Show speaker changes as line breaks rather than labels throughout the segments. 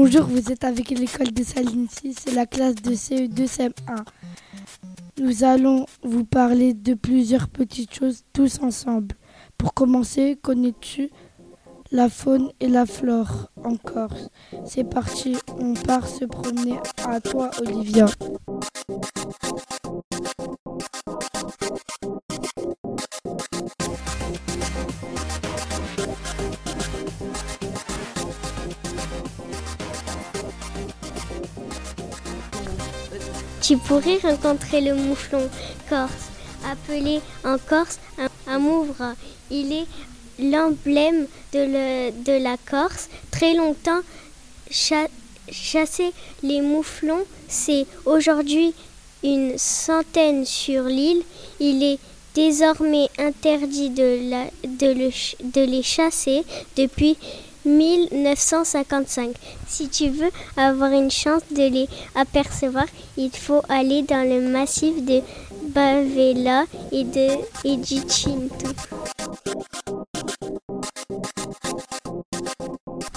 Bonjour, vous êtes avec l'école de Salinity, c'est la classe de CE2 CM1. Nous allons vous parler de plusieurs petites choses tous ensemble. Pour commencer, connais-tu la faune et la flore en Corse? C'est parti, on part se promener à toi Olivia.
Tu pourrais rencontrer le mouflon corse, appelé en Corse un mouvra. Il est l'emblème de, la Corse. Très longtemps, chasser les mouflons, c'est aujourd'hui une centaine sur l'île. Il est désormais interdit de les chasser depuis 1955. Si tu veux avoir une chance de les apercevoir, il faut aller dans le massif de Bavela et, de, et du Chinto.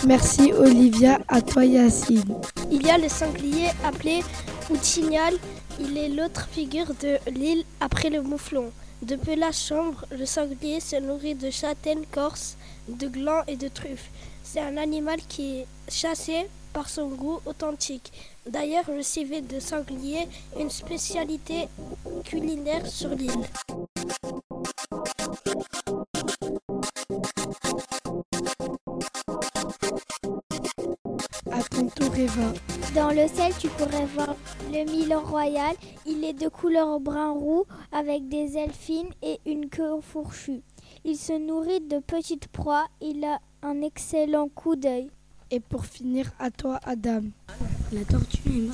Merci Olivia, à toi Yacine.
Il y a le sanglier appelé Outignal. Il est l'autre figure de l'île après le mouflon. De pelage chambre, le sanglier se nourrit de châtaignes corse, de glands et de truffes. C'est un animal qui est chassé par son goût authentique. D'ailleurs, le civet de sanglier est une spécialité culinaire sur l'île.
À ton tour, Eva.
Dans le sel, tu pourrais voir le Milan royal. Il est de couleur brun-roux avec des ailes fines et une queue fourchue. Il se nourrit de petites proies. Il a un excellent coup d'œil.
Et pour finir, à toi, Adam.
La tortue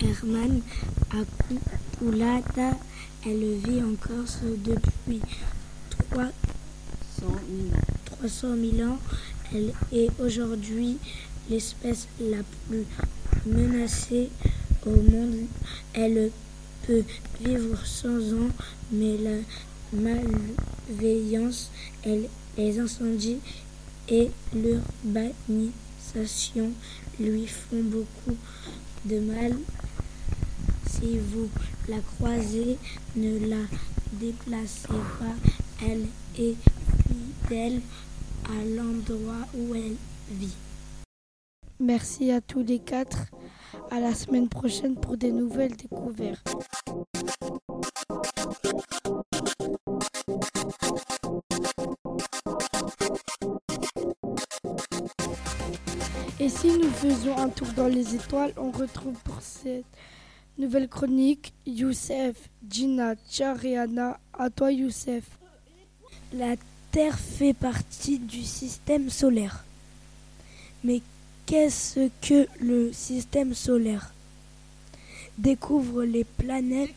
Herman acuculata, elle vit en Corse depuis 300 000 ans. Elle est aujourd'hui l'espèce la plus menacée au monde. Elle peut vivre 100 ans, mais la malveillance, elle, les incendies et l'urbanisation lui font beaucoup de mal. Si vous la croisez, ne la déplacez pas. Elle est fidèle à l'endroit où elle vit.
Merci à tous les quatre. À la semaine prochaine pour des nouvelles découvertes. Et si nous faisons un tour dans les étoiles, on retrouve pour cette nouvelle chronique Youssef, Gina, Chariana. À toi Youssef.
La Terre fait partie du système solaire. Mais qu'est-ce que le système solaire? Découvre. Découvrons les planètes.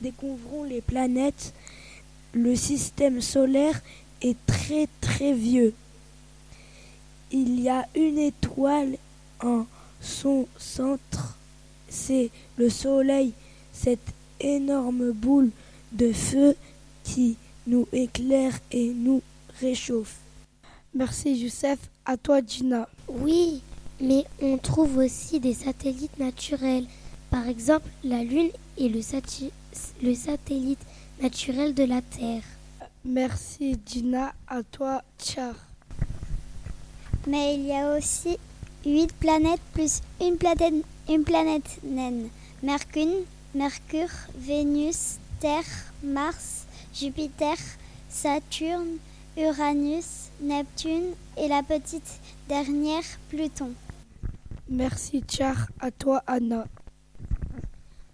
Découvrons les planètes. Le système solaire est très très vieux il y a une étoile en son centre. C'est le Soleil, cette énorme boule de feu qui nous éclaire et nous réchauffe.
Merci Youssef. À toi Gina.
Oui, mais on trouve aussi des satellites naturels. Par exemple, la Lune est le, le satellite naturel de la Terre.
Merci Gina. À toi Char.
Mais il y a aussi huit planètes plus une planète, une planète naine. Mercure, Mercure, Vénus, Terre, Mars, Jupiter, Saturne, Uranus, Neptune et la petite dernière Pluton.
Merci Char, à toi Anna.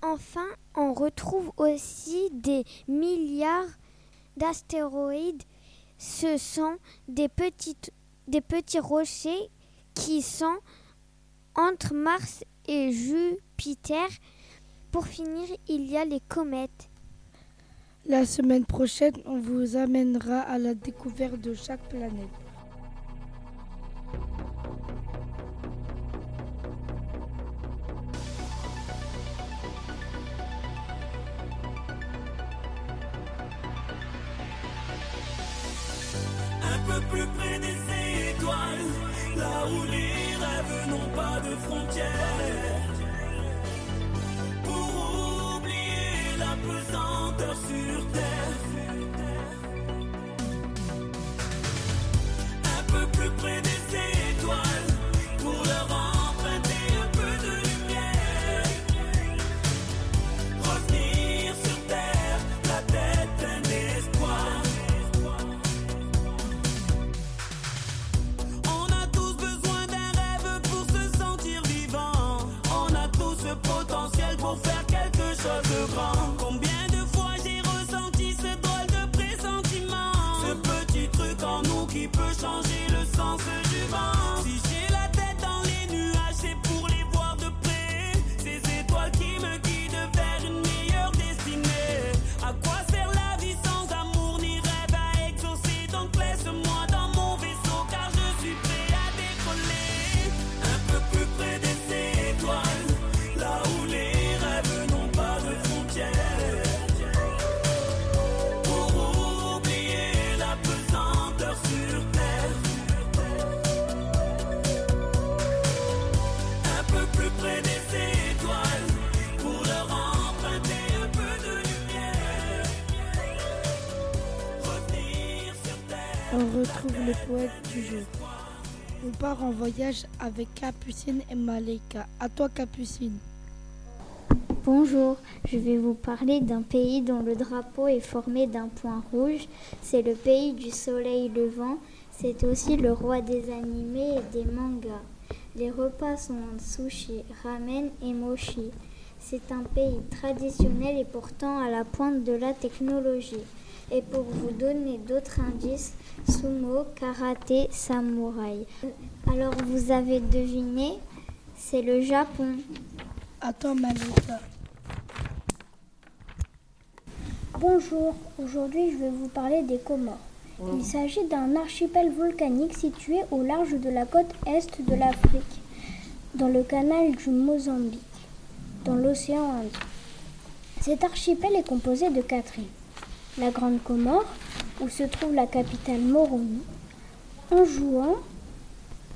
Enfin, on retrouve aussi des milliards d'astéroïdes. Ce sont des petites des petits rochers qui sont entre Mars et Jupiter. Pour finir, il y a les comètes.
La semaine prochaine, on vous amènera à la découverte de chaque planète.
Un peu plus près des là où les rêves n'ont pas de frontières. Pour oublier la pesanteur sur terre. Du.
On part en voyage avec Capucine et Malika. À toi Capucine.
Bonjour, je vais vous parler d'un pays dont le drapeau est formé d'un point rouge. C'est le pays du soleil levant. C'est aussi le roi des animés et des mangas. Les repas sont sushi, ramen et mochi. C'est un pays traditionnel et pourtant à la pointe de la technologie. Et pour vous donner d'autres indices, sumo, karaté, samouraï. Alors vous avez deviné, c'est le Japon.
Toi Malika.
Bonjour, aujourd'hui je vais vous parler des Comores. Il s'agit d'un archipel volcanique situé au large de la côte est de l'Afrique, dans le canal du Mozambique, dans l'océan Indien. Cet archipel est composé de quatre îles. La Grande Comore, où se trouve la capitale Moroni, Anjouan,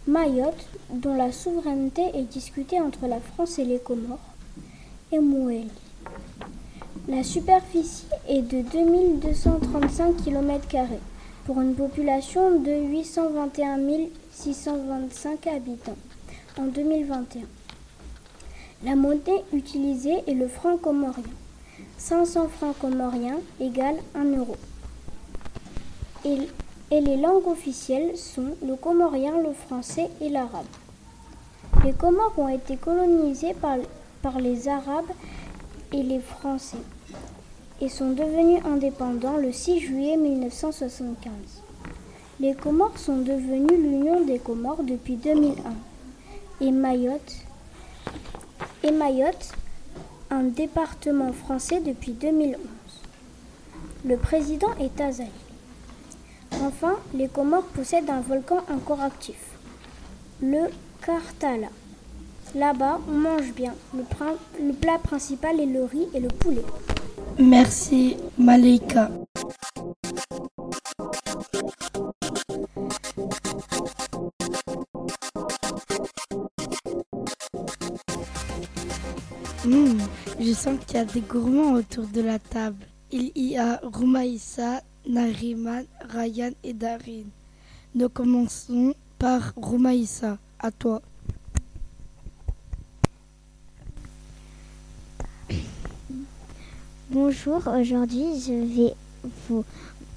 Mayotte, dont la souveraineté est discutée entre la France et les Comores, et Moueli. La superficie est de 2235 km pour une population de 821 625 habitants en 2021. La monnaie utilisée est le franc comorien. 500 francs comoriens égale 1 euro. Et, les langues officielles sont le comorien, le français et l'arabe. Les Comores ont été colonisés par, par les Arabes et les Français et sont devenus indépendants le 6 juillet 1975. Les Comores sont devenus l'Union des Comores depuis 2001 et Mayotte, et Mayotte un département français depuis 2011. Le président est Azaï. Enfin, les Comores possèdent un volcan encore actif, le Kartala. Là-bas, on mange bien. Le, plat principal est le riz et le poulet.
Merci Malika. Hmm, je sens qu'il y a des gourmands autour de la table. Il y a Roumaïssa, Nariman, Ryan et Darin. Nous commençons par Roumaïssa. À toi.
Bonjour, aujourd'hui je vais vous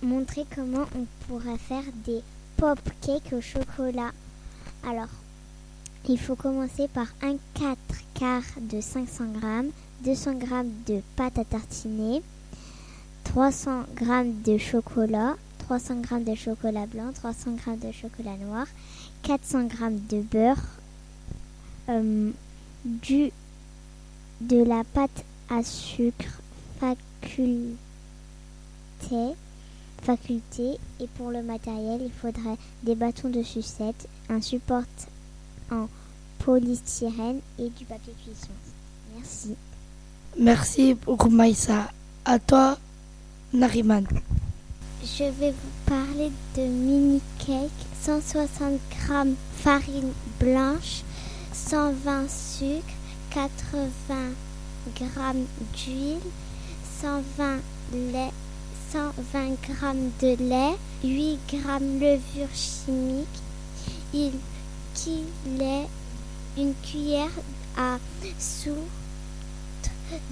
montrer comment on pourra faire des pop cakes au chocolat. Alors, il faut commencer par un 4 quarts de 500 g, 200 g de pâte à tartiner, 300 g de chocolat, 300 g de chocolat blanc, 300 g de chocolat noir, 400 g de beurre, euh, du, de la pâte à sucre faculté, faculté et pour le matériel il faudrait des bâtons de sucette, un support en polystyrène et du papier cuisson. Merci.
Merci Roumaïssa. À toi Nariman.
Je vais vous parler de mini cake, 160 g farine blanche, 120 sucre, 80 g d'huile, 120 lait, 120 g de lait, 8 g levure chimique, une cuillère à soupe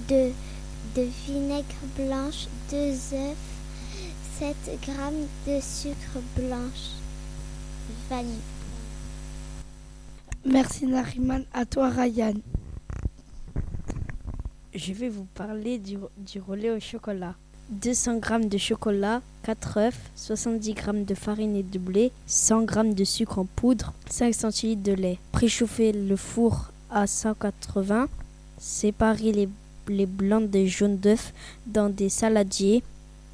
de, de vinaigre blanche, 2 œufs, 7 g de sucre blanche, vanille.
Merci Nariman, à toi Ryan.
Je vais vous parler du, du relais au chocolat. 200 g de chocolat, 4 œufs, 70 g de farine et de blé, 100 g de sucre en poudre, 5 centilitres de lait. Préchauffez le four à 180. Séparez les, les blancs des jaunes d'œufs dans des saladiers.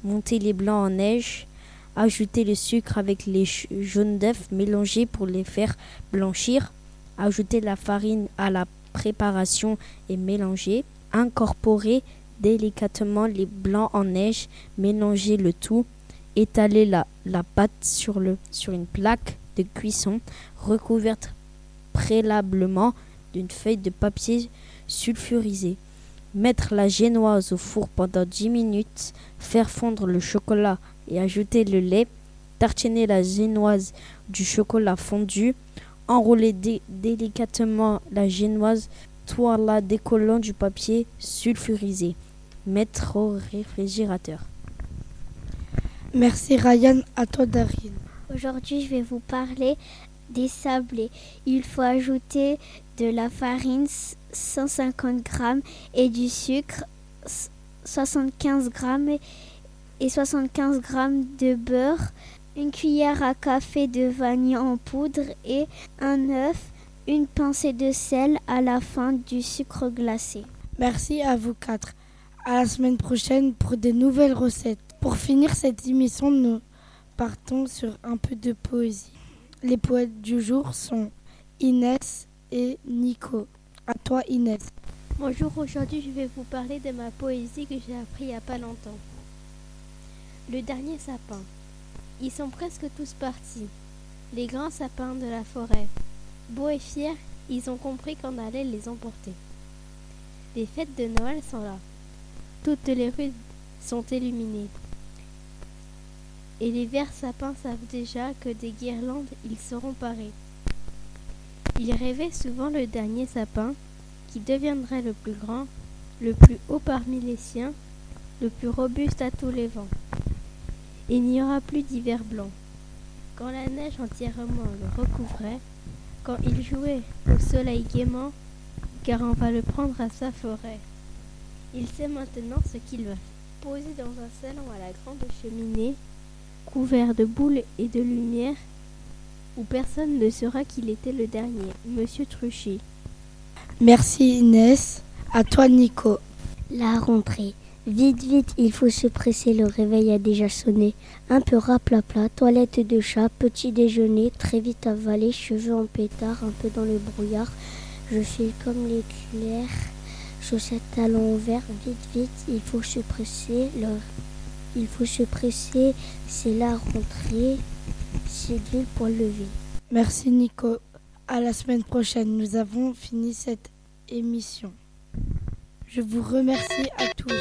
Montez les blancs en neige. Ajoutez le sucre avec les jaunes d'œufs mélangés pour les faire blanchir. Ajoutez la farine à la préparation et mélangez. Incorporez délicatement les blancs en neige, mélangez le tout, étalez la, pâte sur une plaque de cuisson recouverte préalablement d'une feuille de papier sulfurisé. Mettre la génoise au four pendant 10 minutes, faire fondre le chocolat et ajouter le lait, tartiner la génoise du chocolat fondu, enrouler dé délicatement la génoise, la décollant du papier sulfurisé mettre au réfrigérateur.
Merci Ryan, à toi Darine.
Aujourd'hui, je vais vous parler des sablés. Il faut ajouter de la farine 150 g et du sucre 75 g et 75 g de beurre, une cuillère à café de vanille en poudre et un œuf, une pincée de sel à la fin du sucre glacé.
Merci à vous quatre à la semaine prochaine pour de nouvelles recettes. Pour finir cette émission, nous partons sur un peu de poésie. Les poètes du jour sont Inès et Nico. À toi Inès.
Bonjour, aujourd'hui je vais vous parler de ma poésie que j'ai appris il n'y a pas longtemps. Le dernier sapin. Ils sont presque tous partis, les grands sapins de la forêt. Beaux et fiers, ils ont compris qu'on allait les emporter. Les fêtes de Noël sont là. Toutes les rues sont illuminées. Et les verts sapins savent déjà que des guirlandes ils seront parés. Ils rêvaient souvent le dernier sapin qui deviendrait le plus grand, le plus haut parmi les siens, le plus robuste à tous les vents. Il n'y aura plus d'hiver blanc. Quand la neige entièrement le recouvrait, quand il jouait au soleil gaiement, car on va le prendre à sa forêt. Il sait maintenant ce qu'il va poser dans un salon à la grande cheminée, couvert de boules et de lumière, où personne ne saura qu'il était le dernier, Monsieur Truchy.
Merci Inès. À toi Nico.
La rentrée. Vite, vite, il faut se presser, le réveil a déjà sonné. Un peu raplapla, toilette de chat, petit déjeuner, très vite avalé, cheveux en pétard, un peu dans le brouillard. Je file comme l'éclair chaussettes talons verts, vite, vite, il faut se presser, il faut se presser, c'est la rentrée,
Merci Nico. À la semaine prochaine, nous avons fini cette émission. Je vous remercie à tous.